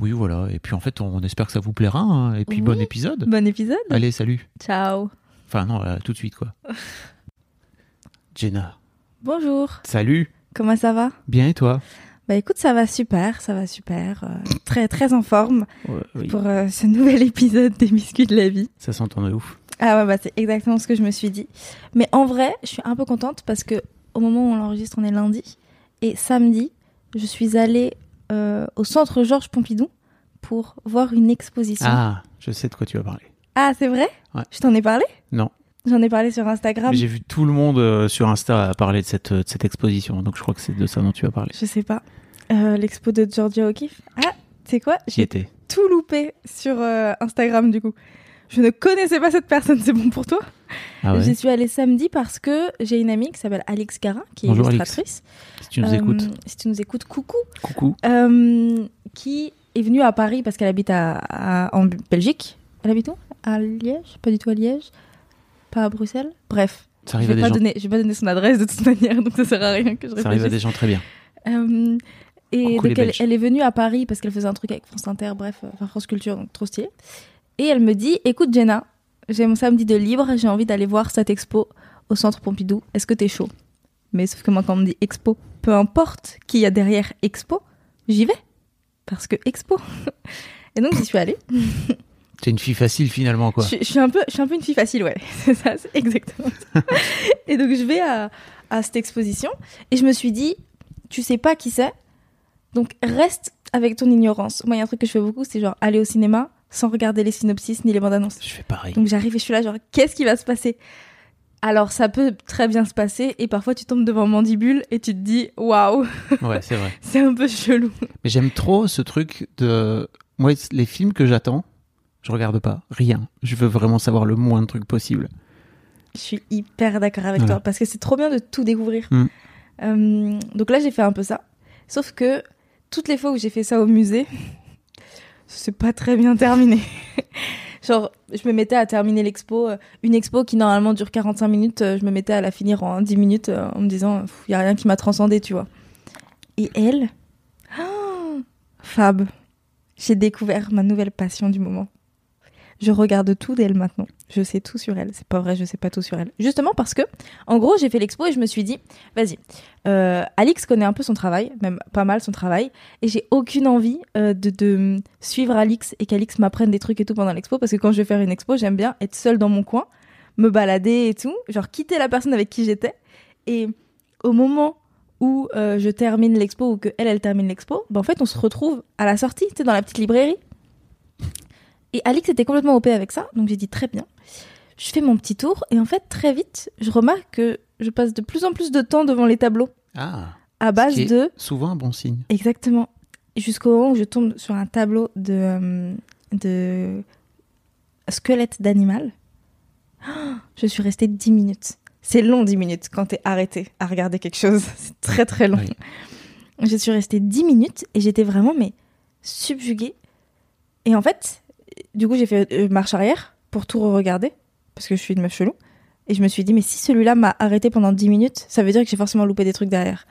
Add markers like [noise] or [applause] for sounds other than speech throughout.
Oui, voilà. Et puis en fait, on espère que ça vous plaira. hein. Et puis Oui. bon épisode. Bon épisode. Allez, salut. Ciao. Enfin non, euh, tout de suite quoi. [laughs] Jenna, Bonjour. salut. Comment ça va? Bien et toi? Bah écoute, ça va super, ça va super. euh, très très en forme pour euh, ce nouvel [laughs] épisode des biscuits de la vie. Ça s'entend de ouf. Ah ouais, bah c'est exactement ce que je me suis dit. Mais en vrai, je suis un peu contente parce que au moment où on l'enregistre, on est lundi. Et samedi, je suis allée euh, au centre Georges Pompidou pour voir une exposition. Ah, je sais de quoi tu vas parler. Ah, c'est vrai Ouais. Je t'en ai parlé Non. J'en ai parlé sur Instagram. J'ai vu tout le monde euh, sur Insta parler de cette, de cette exposition. Donc je crois que c'est de ça dont tu vas parler. Je sais pas. Euh, L'expo de Georgia O'Keeffe. Ah, tu sais quoi? J'y J'ai étais. tout loupé sur euh, Instagram du coup. Je ne connaissais pas cette personne, c'est bon pour toi Ah ouais J'y suis allée samedi parce que j'ai une amie qui s'appelle Alix Garin, qui est Bonjour, illustratrice. Si tu nous Euh, écoutes. Si tu nous écoutes, coucou. Coucou. Euh, qui est venue à Paris parce qu'elle habite à, à- en Belgique. Elle habite où? À Liège? Pas du tout à Liège? Pas à Bruxelles? Bref. Ça Je arrive à vais, des pas gens. donner, je vais pas donner son adresse de toute manière, donc ça sert à rien que je Ça arrive à réfléchisse. des gens très bien. Euh, et Coucou donc elle, est venue à Paris parce qu'elle faisait un truc avec France Inter, bref, enfin France Culture, donc trop stylé. Et elle me dit, écoute Jenna, j'ai mon samedi de libre, j'ai envie d'aller voir cette expo au Centre Pompidou. Est-ce que t'es chaud? Mais sauf que moi quand on me dit expo, peu importe qui y a derrière expo, j'y vais parce que expo. [laughs] Et donc j'y suis allée. [laughs] T'es une fille facile finalement quoi. Je, je suis un peu, je suis un peu une fille facile, ouais. [laughs] C'est ça, c'est exactement ça. et donc je vais à, à cette exposition et je me suis dit, tu sais pas qui c'est, donc reste avec ton ignorance. Moi, il y a un truc que je fais beaucoup, c'est genre aller au cinéma sans regarder les synopsis ni les bandes annonces. Je fais pareil. Donc j'arrive et je suis là, genre qu'est-ce qui va se passer? Alors ça peut très bien se passer et parfois tu tombes devant Mandibule et tu te dis, waouh, Ouais, c'est vrai. [laughs] c'est un peu chelou. Mais j'aime trop ce truc de. Moi, les films que j'attends, je regarde pas. Rien. Je veux vraiment savoir le moins de trucs possible. Je suis hyper d'accord avec toi parce que c'est trop bien de tout découvrir. Mm. Euh, donc là, j'ai fait un peu ça. Sauf que toutes les fois où j'ai fait ça au musée, c'est pas très bien terminé. [laughs] Genre, je me mettais à terminer l'expo, euh, une expo qui normalement dure 45 minutes, euh, je me mettais à la finir en 10 minutes euh, en me disant, il y a rien qui m'a transcendé, tu vois. Et elle, [gasps] Fab, j'ai découvert ma nouvelle passion du moment. Je regarde tout d'elle maintenant. Je sais tout sur elle. C'est pas vrai, je sais pas tout sur elle. Justement parce que, en gros, j'ai fait l'expo et je me suis dit, vas-y. Euh, Alix connaît un peu son travail, même pas mal son travail, et j'ai aucune envie euh, de, suivre Alix et qu'Alix m'apprenne des trucs et tout pendant l'expo parce que quand je vais faire une expo, j'aime bien être seule dans mon coin, me balader et tout, genre quitter la personne avec qui j'étais. Et au moment où euh, je termine l'expo ou que elle, elle termine l'expo, ben en fait, on se retrouve à la sortie, tu sais, dans la petite librairie. Et Alix était complètement OP avec ça, donc j'ai dit très bien. Je fais mon petit tour et en fait très vite, je remarque que je passe de plus en plus de temps devant les tableaux Ah. à base Ce qui est de Souvent un bon signe. exactement jusqu'au moment où je tombe sur un tableau de euh, de squelette d'animal. Oh, Je suis restée 10 minutes. C'est long 10 minutes quand t'es arrêté à regarder quelque chose. [laughs] C'est très très long. Oui. Je suis restée 10 minutes et j'étais vraiment mais subjuguée. Et en fait, du coup, j'ai fait euh, marche arrière pour tout regarder parce que je suis une meuf chelou. Et je me suis dit, mais si celui-là m'a arrêté pendant 10 minutes, ça veut dire que j'ai forcément loupé des trucs derrière.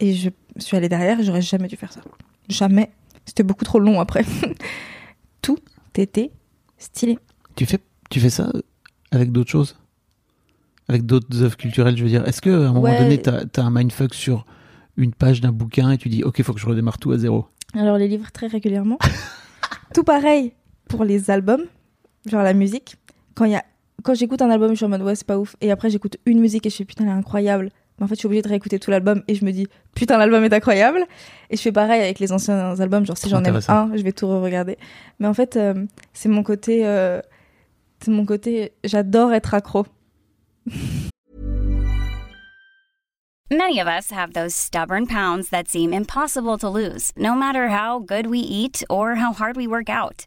Et je suis allée derrière j'aurais jamais dû faire ça. Jamais. C'était beaucoup trop long après. [laughs] tout était stylé. Tu fais, tu fais ça avec d'autres choses? Avec d'autres œuvres culturelles, je veux dire. Est-ce qu'à un moment Ouais. donné, t'as as un mindfuck sur une page d'un bouquin et tu dis, ok, faut que je redémarre tout à zéro? Alors les livres très régulièrement. [laughs] tout pareil. Pour les albums, genre la musique. Quand il y a, quand j'écoute un album, je suis en mode ouais c'est pas ouf. Et après j'écoute une musique et je fais putain elle est incroyable. Mais en fait je suis obligée de réécouter tout l'album et je me dis putain l'album est incroyable. Et je fais pareil avec les anciens albums, genre si j'en aime un, je vais tout re-regarder. Mais en fait euh, c'est mon côté, euh, c'est mon côté, j'adore être accro. Many of us have those stubborn pounds that seem impossible to lose, no matter how good we eat or how hard we work out.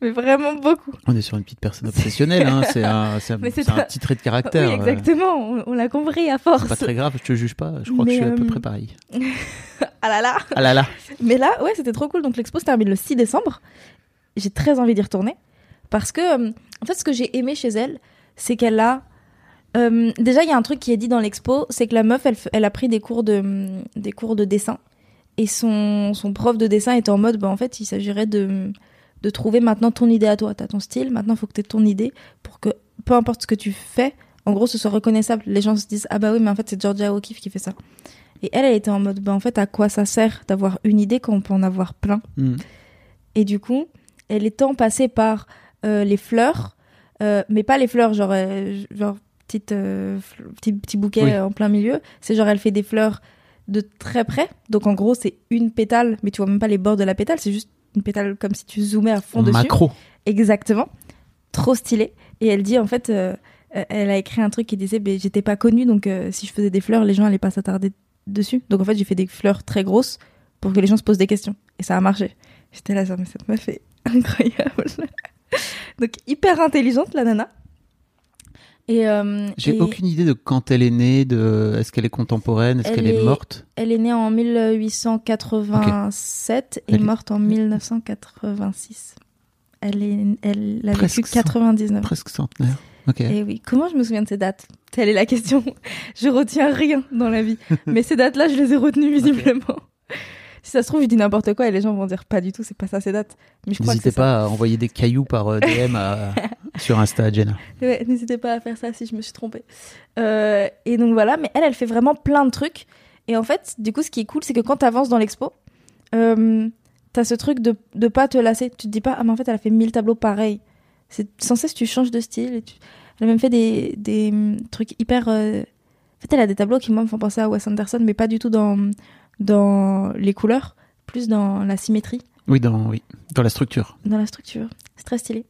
Mais vraiment beaucoup. On est sur une petite personne obsessionnelle, hein. c'est un, c'est un, Mais c'est c'est un un- petit trait de caractère. oui, euh, exactement, on, on l'a compris à force. C'est pas très grave, je te juge pas, je crois Mais, que je suis à peu euh, près pareil. [laughs] Ah là là Ah là là Mais là, ouais, c'était trop cool. Donc l'expo se termine le 6 décembre. J'ai très envie d'y retourner. Parce que, euh, en fait, ce que j'ai aimé chez elle, c'est qu'elle a... euh, déjà, il y a un truc qui est dit dans l'expo, c'est que la meuf, elle, a pris des cours de, des cours de dessin. Et son, son prof de dessin était en mode, bah, en fait, il s'agirait de, de trouver maintenant ton idée à toi. T'as ton style, maintenant, il faut que tu ton idée pour que, peu importe ce que tu fais, en gros, ce soit reconnaissable. Les gens se disent, ah bah oui, mais en fait, c'est Georgia O'Keeffe qui fait ça. Et elle, elle était en mode, bah en fait, à quoi ça sert d'avoir une idée quand on peut en avoir plein? Hmm. Et du coup, elle est tant passée par euh, les fleurs, euh, mais pas les fleurs, genre, euh, genre petite, petit, petit bouquet Oui. en plein milieu. C'est genre, elle fait des fleurs de très près. Donc en gros, c'est une pétale, mais tu vois même pas les bords de la pétale, c'est juste une pétale comme si tu zoomais à fond En dessus. macro. Exactement. Trop stylé. Et elle dit en fait, euh, elle a écrit un truc qui disait, ben, j'étais pas connue, donc euh, si je faisais des fleurs, les gens allaient pas s'attarder dessus. Donc en fait, j'ai fait des fleurs très grosses pour que les gens se posent des questions. Et ça a marché. J'étais là, ça, mais cette meuf est [laughs] incroyable. donc hyper intelligente la nana. Et euh, J'ai et aucune idée de quand elle est née, de est-ce qu'elle est contemporaine, est-ce Elle qu'elle est... est- morte? elle est née en 1887 et Elle morte en 1986. Elle, est, elle a Presque vécu cent- 99 Presque centenaire. Et oui, comment je me souviens de ces dates? Telle est la question. [laughs] Je retiens rien dans la vie. [laughs] Mais ces dates-là, je les ai retenues visiblement. Si ça se trouve, je dis n'importe quoi et les gens vont dire pas du tout, c'est pas ça ces dates. Mais je N'hésitez ça. pas à envoyer des cailloux par euh, DM à- [laughs] sur Insta à Jenna. Ouais, N'hésitez pas à faire ça si je me suis trompée. Euh, et donc voilà, mais elle, elle fait vraiment plein de trucs. Et en fait, du coup, ce qui est cool, c'est que quand t'avances dans l'expo, euh, t'as ce truc de, de pas te lasser. Tu te dis pas, ah, mais en fait, elle a fait 1000 tableaux pareils. C'est sans cesse, tu changes de style. Et tu... Elle a même fait des, des hum, trucs hyper. euh, En fait, elle a des tableaux qui, moi, me font penser à Wes Anderson, mais pas du tout dans, dans les couleurs, plus dans la symétrie Oui, dans, oui, dans la structure. dans la structure. C'est très stylé.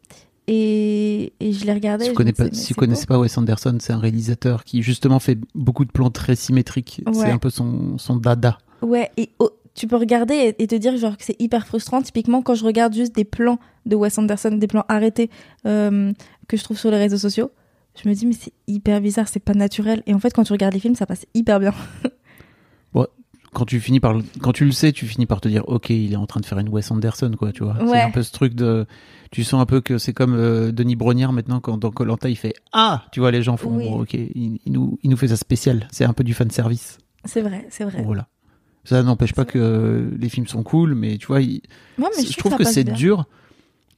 Et, et je l'ai regardé. Si vous mais si connaissez pas Wes Anderson, c'est un réalisateur qui justement fait beaucoup de plans très symétriques. Ouais. C'est un peu son, son dada. Ouais, et oh, tu peux regarder et, et te dire genre que c'est hyper frustrant. Typiquement, quand je regarde juste des plans de Wes Anderson, des plans arrêtés euh, que je trouve sur les réseaux sociaux, je me dis mais c'est hyper bizarre, c'est pas naturel. Et en fait, quand tu regardes les films, ça passe hyper bien. [laughs] Quand tu finis par, le- quand tu le sais, tu finis par te dire, ok, il est en train de faire une Wes Anderson, quoi, tu vois. C'est un peu ce truc de, tu sens un peu que c'est comme euh, Denis Brognard maintenant quand dans Colanta il fait ah, tu vois, les gens font, Oui. bon, ok, il, il nous, il nous fait ça spécial. C'est un peu du fan service. C'est vrai, c'est vrai. Voilà. Ça n'empêche pas que les films sont cool, mais tu vois, il- Ouais, mais je, trouve que, passe c'est dur.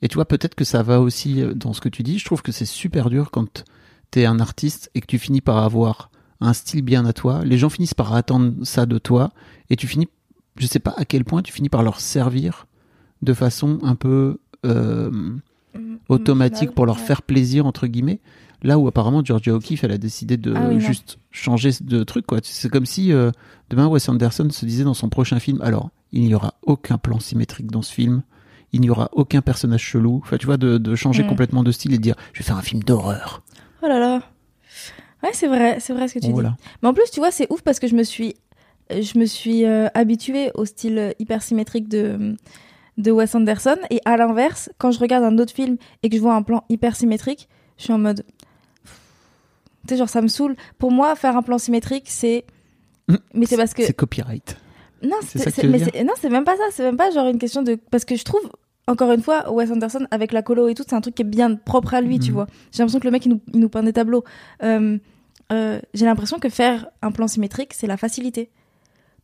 Et tu vois, peut-être que ça va aussi euh, dans ce que tu dis. Je trouve que c'est super dur quand t'es un artiste et que tu finis par avoir un style bien à toi. Les gens finissent par attendre ça de toi et tu finis, je sais pas à quel point tu finis par leur servir de façon un peu euh, automatique pour leur ouais. faire plaisir entre guillemets. Là où apparemment Georgia O'Keeffe elle a décidé de Ah oui, juste changer de truc quoi. C'est comme si euh, demain Wes Anderson se disait dans son prochain film alors il n'y aura aucun plan symétrique dans ce film. il n'y aura aucun personnage chelou. Enfin, tu vois, de, de changer Mm. complètement de style et de dire, je vais faire un film d'horreur. Oh là là. Ouais, c'est vrai, c'est vrai ce que tu dis. Mais en plus, tu vois, c'est ouf parce que je me suis, je me suis euh, habituée au style hyper symétrique de, de Wes Anderson. Et à l'inverse, quand je regarde un autre film et que je vois un plan hyper symétrique, je suis en mode. Tu sais, genre, ça me saoule. Pour moi, faire un plan symétrique, c'est. Mais c'est parce que. C'est copyright. Non, c'est- non, c'est même pas ça. C'est même pas genre une question de. Parce que je trouve, encore une fois, Wes Anderson, avec la colo et tout, c'est un truc qui est bien propre à lui, tu Mhm. vois. J'ai l'impression que le mec, il nous, il nous peint des tableaux. Euh, euh, J'ai l'impression que faire un plan symétrique, c'est la facilité.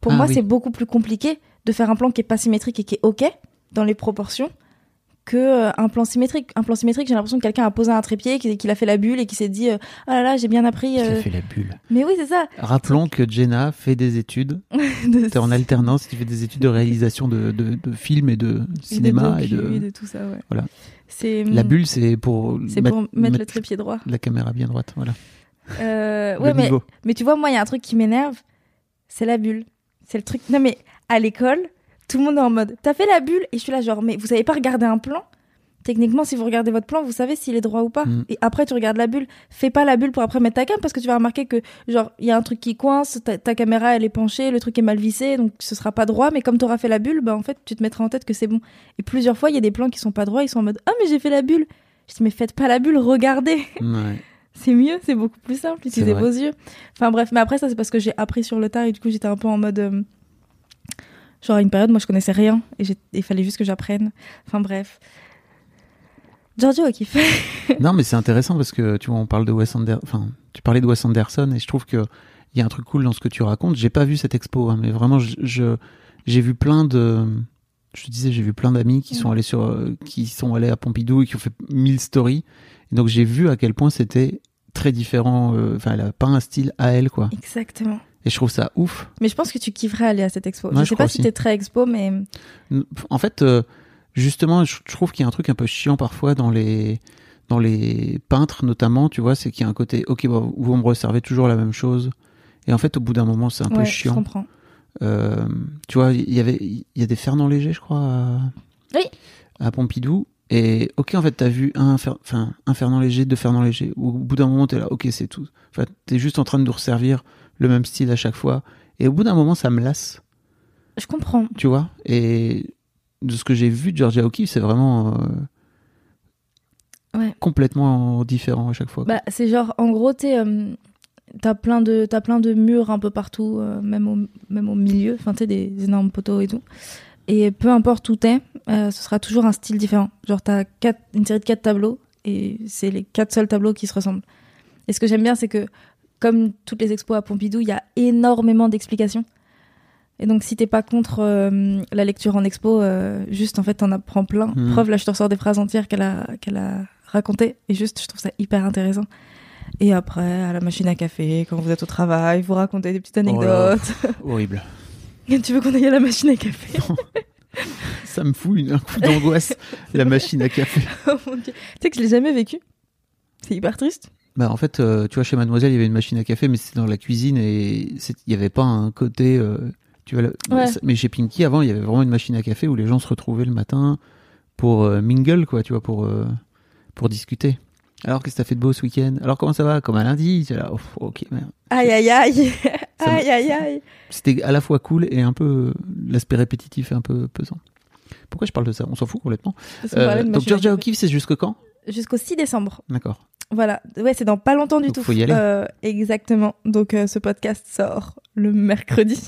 Pour Ah moi, oui. c'est beaucoup plus compliqué de faire un plan qui est pas symétrique et qui est OK dans les proportions que euh, un plan symétrique. Un plan symétrique, j'ai l'impression que quelqu'un a posé un trépied, qu'il a fait la bulle et qui s'est dit euh, Ah là là, j'ai bien appris. Euh, fait la bulle. Mais oui, c'est ça. Rappelons que Jenna fait des études. [laughs] De- T'es en alternance, tu fais des études de réalisation de, de, de films et de cinéma et docu de. et de tout ça, ouais. Voilà. C'est La bulle, c'est pour, C'est pour mettre le trépied droit. la caméra bien droite. Voilà. Euh, ouais, mais, mais tu vois, moi, il y a un truc qui m'énerve, c'est la bulle. C'est le truc. Non, mais à l'école, tout le monde est en mode T'as fait la bulle? Et je suis là, genre, mais vous savez pas regarder un plan? Techniquement, si vous regardez votre plan, vous savez s'il est droit ou pas. Mm. Et après, tu regardes la bulle. Fais pas la bulle pour après mettre ta cam parce que tu vas remarquer que, genre, il y a un truc qui coince, ta, ta caméra, elle est penchée, le truc est mal vissé, donc ce sera pas droit. Mais comme t'auras fait la bulle, bah, en fait, tu te mettras en tête que c'est bon. Et plusieurs fois, il y a des plans qui sont pas droits, ils sont en mode Ah, mais j'ai fait la bulle. Je dis, mais faites pas la bulle, regardez. Ouais. [laughs] C'est mieux, c'est beaucoup plus simple, utilisez vos yeux. Enfin bref, mais après ça c'est parce que j'ai appris sur le tard et du coup j'étais un peu en mode... euh, genre à une période moi je connaissais rien et il fallait juste que j'apprenne. Enfin bref. Giorgio kiffe. [laughs] non, mais c'est intéressant parce que tu vois, on parle de Wes Anderson. Enfin, tu parlais de Wes Anderson et je trouve que il y a un truc cool dans ce que tu racontes. J'ai pas vu cette expo, hein, mais vraiment, je, j'ai vu plein de. Je te disais, j'ai vu plein d'amis qui sont allés sur, euh, qui sont allés à Pompidou et qui ont fait mille stories. Et donc j'ai vu à quel point c'était très différent. euh, Enfin, elle a pas un style à elle, quoi. Exactement. Et je trouve ça ouf. Mais je pense que tu kifferais aller à cette expo. Ouais, je je sais pas si aussi. t'es très expo mais... En fait, euh, justement, je trouve qu'il y a un truc un peu chiant parfois dans les dans les peintres notamment, tu vois, c'est qu'il y a un côté, ok, bah, vous me resservez toujours la même chose, et en fait, au bout d'un moment, c'est un peu ouais, je chiant. comprends. Euh, tu vois, il y avait, il y a des Fernand Léger, je crois, à, Oui. à Pompidou, et ok, en fait, t'as vu un, Fer- enfin, un Fernand Léger, deux Fernand Léger, au bout d'un moment, t'es là, ok, c'est tout. Enfin, t'es juste en train de nous resservir le même style à chaque fois, et au bout d'un moment, ça me lasse Je comprends. tu vois? Et de ce que j'ai vu de Georgia O'Keeffe, c'est vraiment euh, Ouais. complètement différent à chaque fois. Bah, c'est genre, en gros, t'es, euh, t'as plein de, plein de murs un peu partout, euh, même au, même au milieu, enfin, des énormes poteaux et tout. Et peu importe où t'es, euh, ce sera toujours un style différent. Genre, t'as quatre, une série de quatre tableaux, et c'est les quatre seuls tableaux qui se ressemblent. Et ce que j'aime bien, c'est que, comme toutes les expos à Pompidou, il y a énormément d'explications. Et donc, si t'es pas contre euh, la lecture en expo, euh, juste, en fait, t'en apprends plein. Mhm. Preuve, là, je te ressors des phrases entières qu'elle a, qu'elle a racontées. Et juste, je trouve ça hyper intéressant. Et après, à la machine à café, quand vous êtes au travail, vous racontez des petites Oh anecdotes. [laughs] Horrible. [laughs] tu veux qu'on aille à la machine à café? [laughs] Ça me fout une- un coup d'angoisse, la machine à café. Oh mon dieu. Tu sais que je l'ai jamais vécu. C'est hyper triste. Bah, en fait, euh, tu vois, chez Mademoiselle, il y avait une machine à café, mais c'était dans la cuisine et c'est- il n'y avait pas un côté. euh, tu vois, le- Ouais. Mais chez Pinky, avant, il y avait vraiment une machine à café où les gens se retrouvaient le matin pour euh, mingle, quoi, tu vois, pour, euh, pour discuter. Alors, qu'est-ce que t'as fait de beau ce week-end? Alors, comment ça va? Comme un lundi? J'étais là, oh, ok, merde. Aïe aïe aïe. Ça [laughs] me- aïe aïe aïe. C'était à la fois cool et un peu. L'aspect répétitif est un peu pesant. Pourquoi je parle de ça? On s'en fout complètement. Parce qu'on parlait de donc, machine à Georgia café. O'Keeffe, c'est jusque quand? Jusqu'au 6 décembre. D'accord. Voilà. Ouais, c'est dans pas longtemps du Donc, tout. faut y aller. Euh, exactement. Donc, euh, ce podcast sort le mercredi.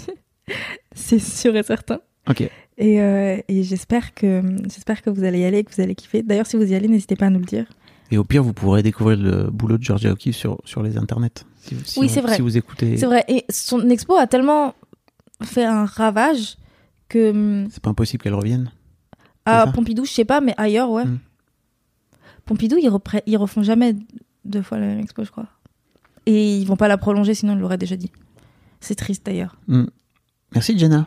[laughs] c'est sûr et certain. Ok. Et, euh, et j'espère que j'espère que vous allez y aller, que vous allez kiffer. D'ailleurs, si vous y allez, n'hésitez pas à nous le dire. Et au pire, vous pourrez découvrir le boulot de Georgia O'Keeffe sur, sur les internets. Si, Oui, c'est vrai. Si vous écoutez. C'est vrai. Et son expo a tellement fait un ravage que hum, C'est pas impossible qu'elle revienne. à Pompidou, je sais pas, mais ailleurs, ouais. Mm. Pompidou, ils, reprennent- ils refont jamais deux fois la même expo, je crois. Et ils vont pas la prolonger, sinon ils l'auraient déjà dit. C'est triste d'ailleurs. Hmm. Merci Jenna.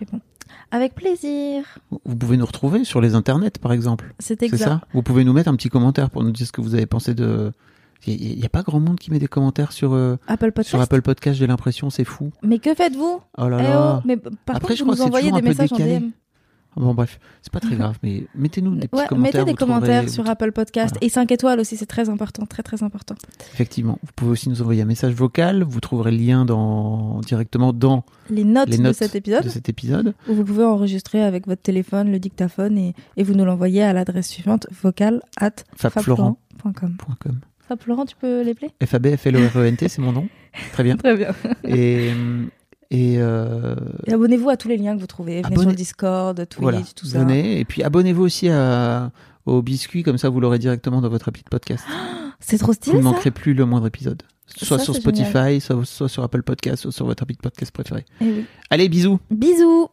Avec plaisir. Vous pouvez nous retrouver sur les internets, par exemple. C'est C'est exact. ça Vous pouvez nous mettre un petit commentaire pour nous dire ce que vous avez pensé de. Il n'y a, pas grand monde qui met des commentaires sur, euh, Apple Podcast. sur Apple Podcast, j'ai l'impression, c'est fou. Mais que faites-vous Oh là Eh là. oh, Mais par Après, contre, je vous crois nous envoyez des messages en. DM. Bon, bref, c'est pas très grave, mais mettez-nous des [laughs] petits Ouais, commentaires. mettez des trouverez- commentaires sur Apple Podcast Voilà. et 5 étoiles aussi, c'est très important, très très important. Effectivement. Vous pouvez aussi nous envoyer un message vocal. Vous trouverez le lien dans... directement dans Les notes, les de cet épisode, de cet épisode. où vous pouvez enregistrer avec votre téléphone le dictaphone et, et vous nous l'envoyez à l'adresse suivante vocal at Fabflorent. fabflorent.com. Fab Florent, tu peux les plaire F-A-B-F-L-O-R-E-N-T, c'est mon nom. Très bien. [laughs] Très bien. Et, [laughs] et, euh, Et abonnez-vous à tous les liens que vous trouvez. Venez sur le Discord, Twitch, voilà, tout ça. venez. Et puis abonnez-vous aussi à, au biscuit, comme ça vous l'aurez directement dans votre appli de podcast. [gasps] C'est trop Vous stylé ne ça. manquerez plus le moindre épisode. Soit Ça, sur Spotify, soit, soit sur Apple Podcast, soit sur votre appli de podcast préféré. Eh oui. Allez, bisous Bisous